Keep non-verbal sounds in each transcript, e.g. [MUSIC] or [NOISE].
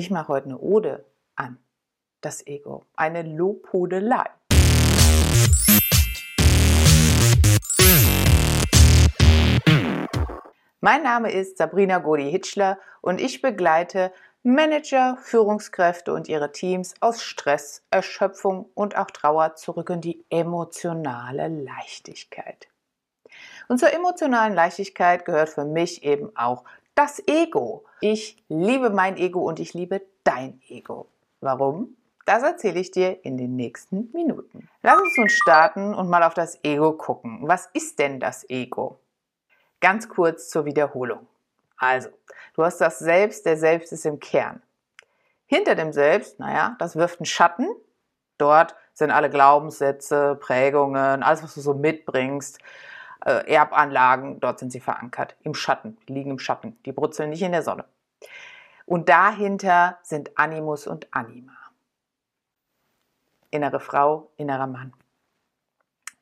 Ich mache heute eine Ode an das Ego, eine Lobhudelei. Mein Name ist Sabrina Godi-Hitschler und ich begleite Manager, Führungskräfte und ihre Teams aus Stress, Erschöpfung und auch Trauer zurück in die emotionale Leichtigkeit. Und zur emotionalen Leichtigkeit gehört für mich eben auch das Ego. Ich liebe mein Ego und ich liebe dein Ego. Warum? Das erzähle ich dir in den nächsten Minuten. Lass uns nun starten und mal auf das Ego gucken. Was ist denn das Ego? Ganz kurz zur Wiederholung. Also, du hast das Selbst, der Selbst ist im Kern. Hinter dem Selbst, naja, das wirft einen Schatten. Dort sind alle Glaubenssätze, Prägungen, alles, was du so mitbringst, äh, Erbanlagen, dort sind sie verankert, im Schatten, die liegen im Schatten, die brutzeln nicht in der Sonne. Und dahinter sind Animus und Anima. Innere Frau, innerer Mann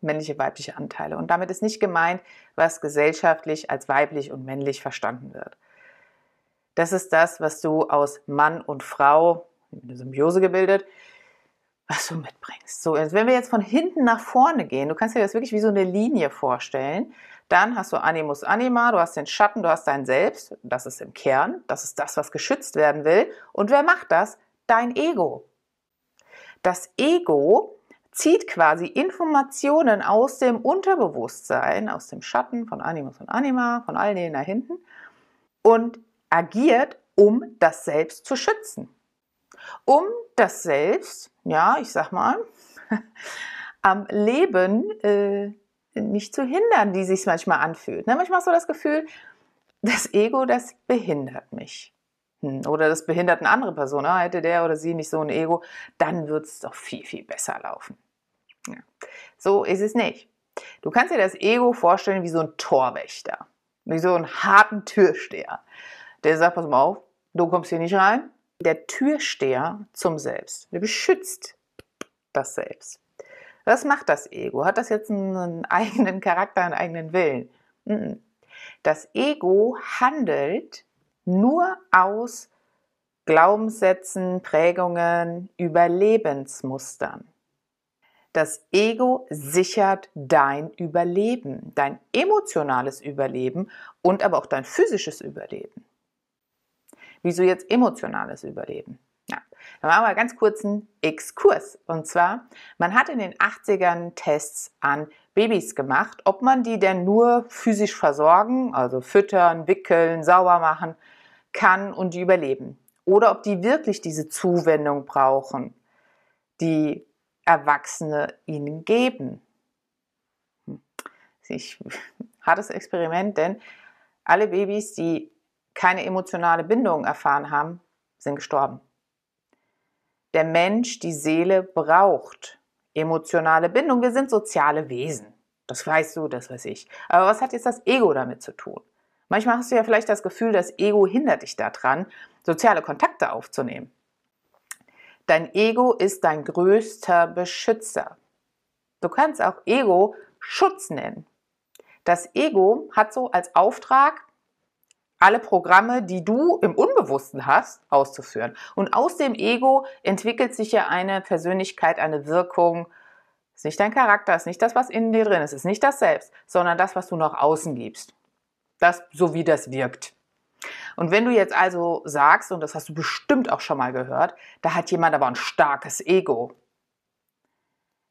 männliche, weibliche Anteile. Und damit ist nicht gemeint, was gesellschaftlich als weiblich und männlich verstanden wird. Das ist das, was du aus Mann und Frau, eine Symbiose gebildet, was du mitbringst. So, wenn wir jetzt von hinten nach vorne gehen, du kannst dir das wirklich wie so eine Linie vorstellen, dann hast du Animus Anima, du hast den Schatten, du hast dein Selbst, das ist im Kern, das ist das, was geschützt werden will. Und wer macht das? Dein Ego. Das Ego zieht quasi Informationen aus dem Unterbewusstsein, aus dem Schatten von Animus und Anima, von all denen da hinten und agiert, um das Selbst zu schützen. Um das Selbst, ja, ich sag mal, [LAUGHS] am Leben äh, nicht zu hindern, wie sich manchmal anfühlt. Ne? Manchmal du das Gefühl, das Ego, das behindert mich. Hm, oder das behindert eine andere Person. Ah, hätte der oder sie nicht so ein Ego, dann wird es doch viel, viel besser laufen. Ja. So ist es nicht. Du kannst dir das Ego vorstellen wie so ein Torwächter, wie so einen harten Türsteher. Der sagt, pass mal auf, du kommst hier nicht rein. Der Türsteher zum Selbst, der beschützt das Selbst. Was macht das Ego? Hat das jetzt einen [LAUGHS] eigenen Charakter, einen eigenen Willen? Das Ego handelt nur aus Glaubenssätzen, Prägungen, Überlebensmustern. Das Ego sichert dein Überleben, dein emotionales Überleben und aber auch dein physisches Überleben. Wieso jetzt emotionales Überleben? Ja, dann machen wir ganz kurz einen Exkurs. Und zwar, man hat in den 80ern Tests an Babys gemacht, ob man die denn nur physisch versorgen, also füttern, wickeln, sauber machen kann und die überleben. Oder ob die wirklich diese Zuwendung brauchen, die Erwachsene ihnen geben. Hm. Ich, [LAUGHS] hartes Experiment, denn alle Babys, die keine emotionale Bindung erfahren haben, sind gestorben. Der Mensch, die Seele braucht emotionale Bindung. Wir sind soziale Wesen. Das weißt du, das weiß ich. Aber was hat jetzt das Ego damit zu tun? Manchmal hast du ja vielleicht das Gefühl, das Ego hindert dich daran, soziale Kontakte aufzunehmen. Dein Ego ist dein größter Beschützer. Du kannst auch Ego Schutz nennen. Das Ego hat so als Auftrag, alle Programme, die du im Unbewussten hast, auszuführen. Und aus dem Ego entwickelt sich ja eine Persönlichkeit, eine Wirkung. Ist nicht dein Charakter, ist nicht das, was in dir drin ist, ist nicht das Selbst, sondern das, was du nach außen gibst. Das, so wie das wirkt. Und wenn du jetzt also sagst, und das hast du bestimmt auch schon mal gehört, da hat jemand aber ein starkes Ego,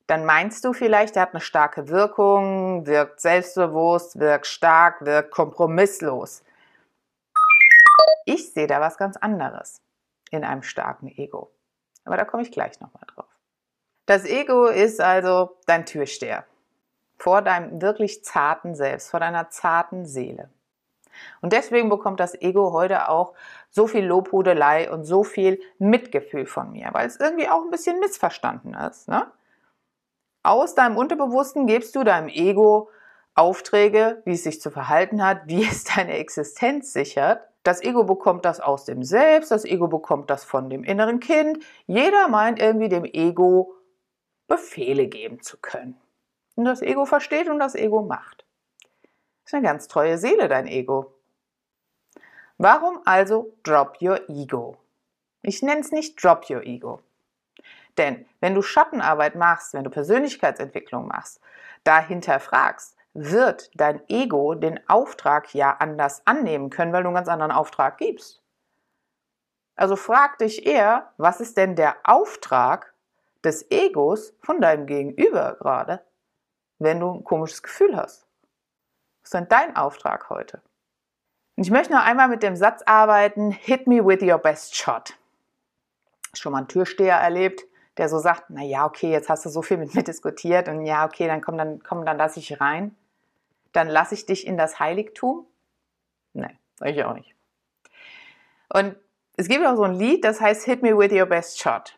dann meinst du vielleicht, er hat eine starke Wirkung, wirkt selbstbewusst, wirkt stark, wirkt kompromisslos. Ich sehe da was ganz anderes in einem starken Ego. Aber da komme ich gleich nochmal drauf. Das Ego ist also dein Türsteher vor deinem wirklich zarten Selbst, vor deiner zarten Seele. Und deswegen bekommt das Ego heute auch so viel Lobhudelei und so viel Mitgefühl von mir, weil es irgendwie auch ein bisschen missverstanden ist. Ne? Aus deinem Unterbewussten gibst du deinem Ego Aufträge, wie es sich zu verhalten hat, wie es deine Existenz sichert. Das Ego bekommt das aus dem Selbst, das Ego bekommt das von dem inneren Kind. Jeder meint irgendwie dem Ego Befehle geben zu können. Und das Ego versteht und das Ego macht. Ist eine ganz treue Seele, dein Ego. Warum also drop your ego? Ich nenne es nicht Drop Your Ego. Denn wenn du Schattenarbeit machst, wenn du Persönlichkeitsentwicklung machst, dahinter fragst, wird dein Ego den Auftrag ja anders annehmen können, weil du einen ganz anderen Auftrag gibst. Also frag dich eher, was ist denn der Auftrag des Egos von deinem Gegenüber gerade, wenn du ein komisches Gefühl hast? Was ist denn dein Auftrag heute? Und ich möchte noch einmal mit dem Satz arbeiten, hit me with your best shot. Schon mal einen Türsteher erlebt, der so sagt, na ja, okay, jetzt hast du so viel mit mir diskutiert und ja, okay, dann komm, dann komm, dann lass ich rein. Dann lasse ich dich in das Heiligtum? Nein, sag ich auch nicht. Und es gibt auch so ein Lied, das heißt Hit Me With Your Best Shot.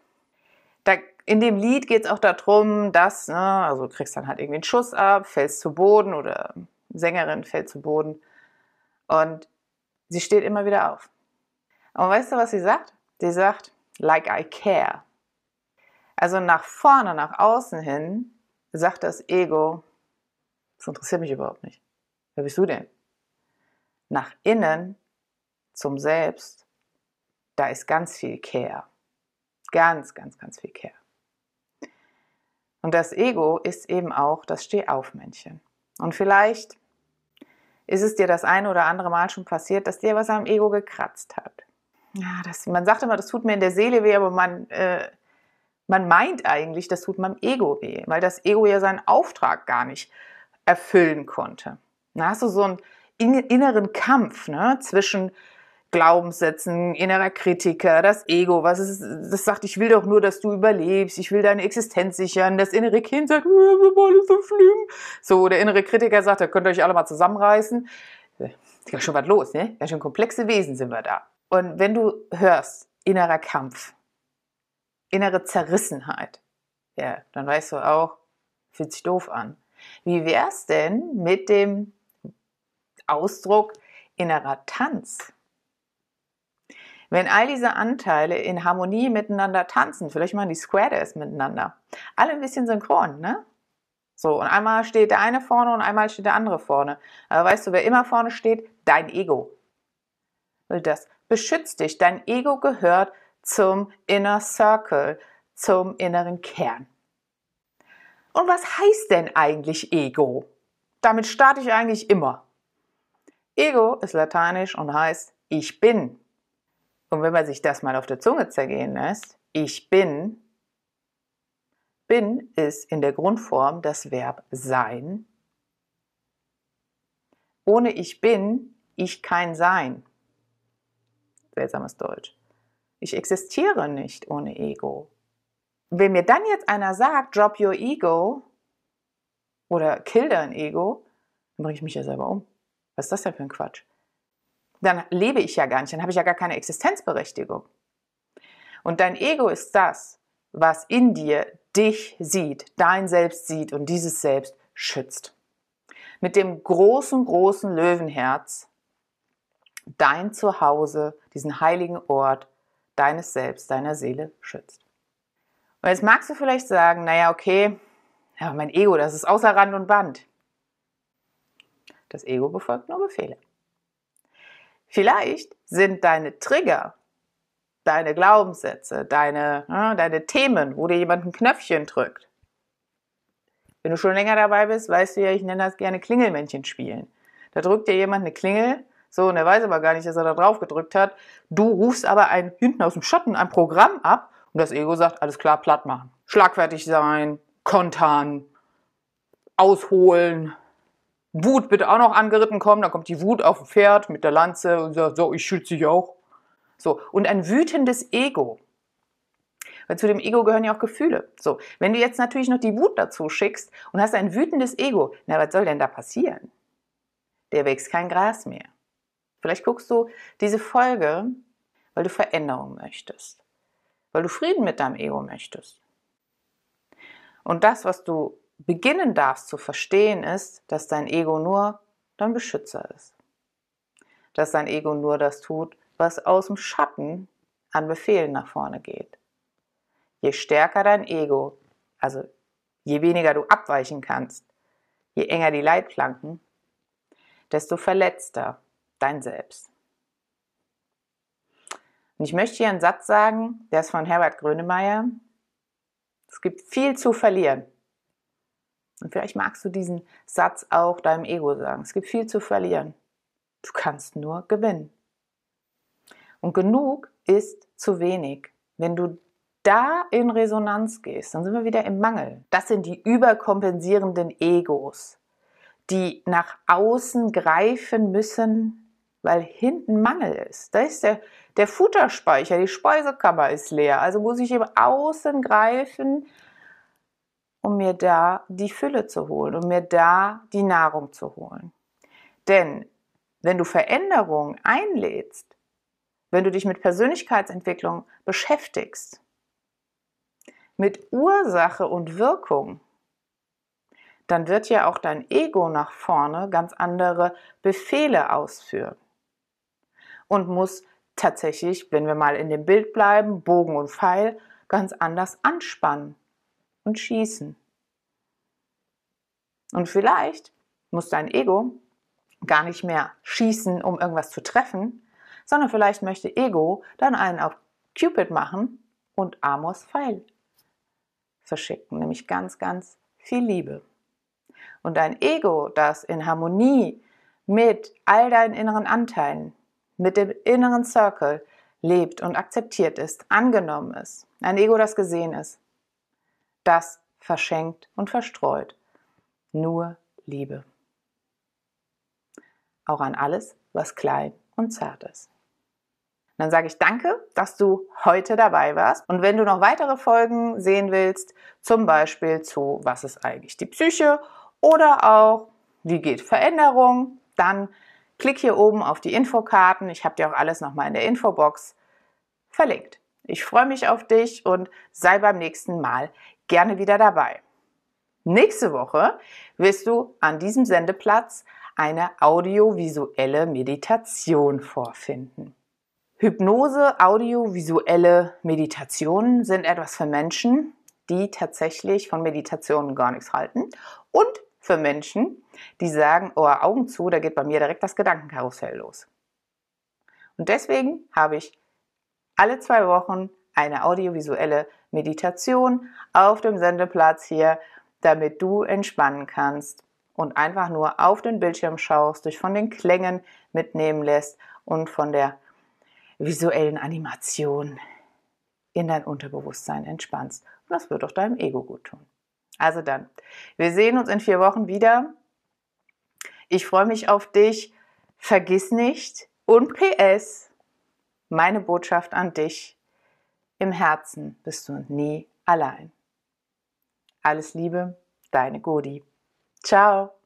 Da, in dem Lied geht es auch darum, dass, ne, also du kriegst dann halt irgendwie einen Schuss ab, fällst zu Boden oder Sängerin fällt zu Boden und sie steht immer wieder auf. Und weißt du, was sie sagt? Sie sagt, like I care. Also nach vorne, nach außen hin sagt das Ego, das interessiert mich überhaupt nicht. Wer bist du denn? Nach innen zum Selbst, da ist ganz viel Care. Ganz, ganz, ganz viel Care. Und das Ego ist eben auch das Stehaufmännchen. Und vielleicht ist es dir das eine oder andere Mal schon passiert, dass dir was am Ego gekratzt hat. Ja, das, man sagt immer, das tut mir in der Seele weh, aber man, äh, man meint eigentlich, das tut meinem Ego weh, weil das Ego ja seinen Auftrag gar nicht erfüllen konnte. Da hast du so einen inneren Kampf ne, zwischen Glaubenssätzen, innerer Kritiker, das Ego, was ist, das sagt, ich will doch nur, dass du überlebst, ich will deine Existenz sichern. Das innere Kind sagt, wir sind alles so schlimm. So, der innere Kritiker sagt, da könnt ihr euch alle mal zusammenreißen. Ist ja schon was los, ne? Ja, schon komplexe Wesen sind wir da. Und wenn du hörst, innerer Kampf, innere Zerrissenheit, ja, dann weißt du auch, fühlt sich doof an. Wie wär's denn mit dem Ausdruck innerer Tanz? Wenn all diese Anteile in Harmonie miteinander tanzen, vielleicht machen die Square Dance miteinander, alle ein bisschen synchron, ne? So, und einmal steht der eine vorne und einmal steht der andere vorne. Aber weißt du, wer immer vorne steht? Dein Ego. Das beschützt dich. Dein Ego gehört zum Inner Circle, zum inneren Kern. Und was heißt denn eigentlich Ego? Damit starte ich eigentlich immer. Ego ist lateinisch und heißt ich bin. Und wenn man sich das mal auf der Zunge zergehen lässt, ich bin, bin ist in der Grundform das Verb sein. Ohne ich bin, ich kein Sein. Seltsames Deutsch. Ich existiere nicht ohne Ego. Wenn mir dann jetzt einer sagt, drop your ego oder kill dein Ego, dann bringe ich mich ja selber um. Was ist das denn für ein Quatsch? dann lebe ich ja gar nicht, dann habe ich ja gar keine Existenzberechtigung. Und dein Ego ist das, was in dir dich sieht, dein Selbst sieht und dieses Selbst schützt. Mit dem großen, großen Löwenherz dein Zuhause, diesen heiligen Ort deines Selbst, deiner Seele schützt. Und jetzt magst du vielleicht sagen, naja, okay, ja, mein Ego, das ist außer Rand und Band. Das Ego befolgt nur Befehle. Vielleicht sind deine Trigger, deine Glaubenssätze, deine, ja, deine Themen, wo dir jemand ein Knöpfchen drückt. Wenn du schon länger dabei bist, weißt du ja, ich nenne das gerne Klingelmännchen spielen. Da drückt dir jemand eine Klingel, so, und er weiß aber gar nicht, dass er da drauf gedrückt hat. Du rufst aber ein, hinten aus dem Schatten ein Programm ab und das Ego sagt, alles klar, platt machen. Schlagfertig sein, kontern, ausholen, Wut bitte auch noch angeritten kommen, dann kommt die Wut auf dem Pferd mit der Lanze und sagt, so, ich schütze dich auch. So, und ein wütendes Ego. Weil zu dem Ego gehören ja auch Gefühle. So, wenn du jetzt natürlich noch die Wut dazu schickst und hast ein wütendes Ego, na, was soll denn da passieren? Der wächst kein Gras mehr. Vielleicht guckst du diese Folge, weil du Veränderung möchtest. Weil du Frieden mit deinem Ego möchtest. Und das, was du beginnen darfst zu verstehen, ist, dass dein Ego nur dein Beschützer ist. Dass dein Ego nur das tut, was aus dem Schatten an Befehlen nach vorne geht. Je stärker dein Ego, also je weniger du abweichen kannst, je enger die Leitplanken, desto verletzter dein Selbst. Und ich möchte hier einen Satz sagen, der ist von Herbert Grönemeyer. Es gibt viel zu verlieren. Und vielleicht magst du diesen Satz auch deinem Ego sagen. Es gibt viel zu verlieren. Du kannst nur gewinnen. Und genug ist zu wenig. Wenn du da in Resonanz gehst, dann sind wir wieder im Mangel. Das sind die überkompensierenden Egos, die nach außen greifen müssen, weil hinten Mangel ist. Da ist der, der Futterspeicher, die Speisekammer ist leer. Also muss ich im Außen greifen, um mir da die Fülle zu holen, um mir da die Nahrung zu holen. Denn wenn du Veränderung einlädst, wenn du dich mit Persönlichkeitsentwicklung beschäftigst, mit Ursache und Wirkung, dann wird ja auch dein Ego nach vorne ganz andere Befehle ausführen und muss tatsächlich, wenn wir mal in dem Bild bleiben, Bogen und Pfeil, ganz anders anspannen und schießen. Und vielleicht muss dein Ego gar nicht mehr schießen, um irgendwas zu treffen, sondern vielleicht möchte Ego dann einen auf Cupid machen und Amos Pfeil verschicken, nämlich ganz, ganz viel Liebe. Und dein Ego, das in Harmonie mit all deinen inneren Anteilen, mit dem inneren Circle lebt und akzeptiert ist, angenommen ist, ein Ego, das gesehen ist, das verschenkt und verstreut nur Liebe. Auch an alles, was klein und zart ist. Dann sage ich danke, dass du heute dabei warst. Und wenn du noch weitere Folgen sehen willst, zum Beispiel zu Was ist eigentlich die Psyche oder auch Wie geht Veränderung, dann klick hier oben auf die Infokarten. Ich habe dir auch alles nochmal in der Infobox verlinkt. Ich freue mich auf dich und sei beim nächsten Mal gerne wieder dabei. Nächste Woche wirst du an diesem Sendeplatz eine audiovisuelle Meditation vorfinden. Hypnose, audiovisuelle Meditationen sind etwas für Menschen, die tatsächlich von Meditationen gar nichts halten und für Menschen, die sagen, oh, Augen zu, da geht bei mir direkt das Gedankenkarussell los. Und deswegen habe ich alle zwei Wochen eine audiovisuelle Meditation auf dem Sendeplatz hier, damit du entspannen kannst und einfach nur auf den Bildschirm schaust, dich von den Klängen mitnehmen lässt und von der visuellen Animation in dein Unterbewusstsein entspannst. Und das wird auch deinem Ego gut tun. Also dann, wir sehen uns in vier Wochen wieder. Ich freue mich auf dich. Vergiss nicht und PS, meine Botschaft an dich. Im Herzen bist du nie allein. Alles Liebe, deine Godi. Ciao.